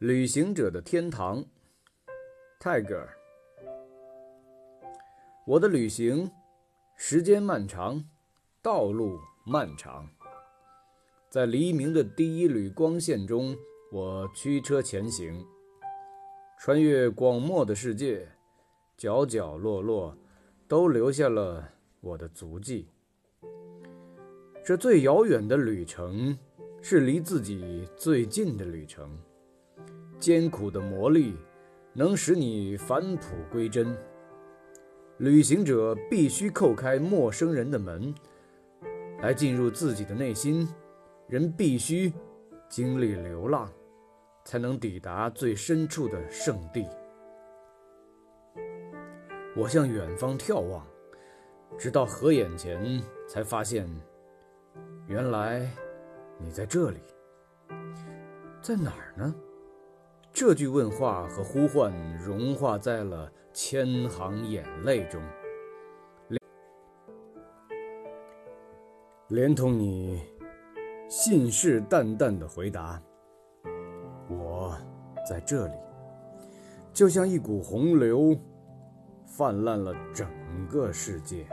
旅行者的天堂，泰戈尔。我的旅行时间漫长，道路漫长。在黎明的第一缕光线中，我驱车前行，穿越广漠的世界，角角落落都留下了我的足迹。这最遥远的旅程，是离自己最近的旅程。艰苦的磨砺，能使你返璞归真。旅行者必须叩开陌生人的门，来进入自己的内心。人必须经历流浪，才能抵达最深处的圣地。我向远方眺望，直到河眼前，才发现，原来你在这里。在哪儿呢？这句问话和呼唤融化在了千行眼泪中，连同你信誓旦旦的回答：“我在这里，就像一股洪流，泛滥了整个世界。”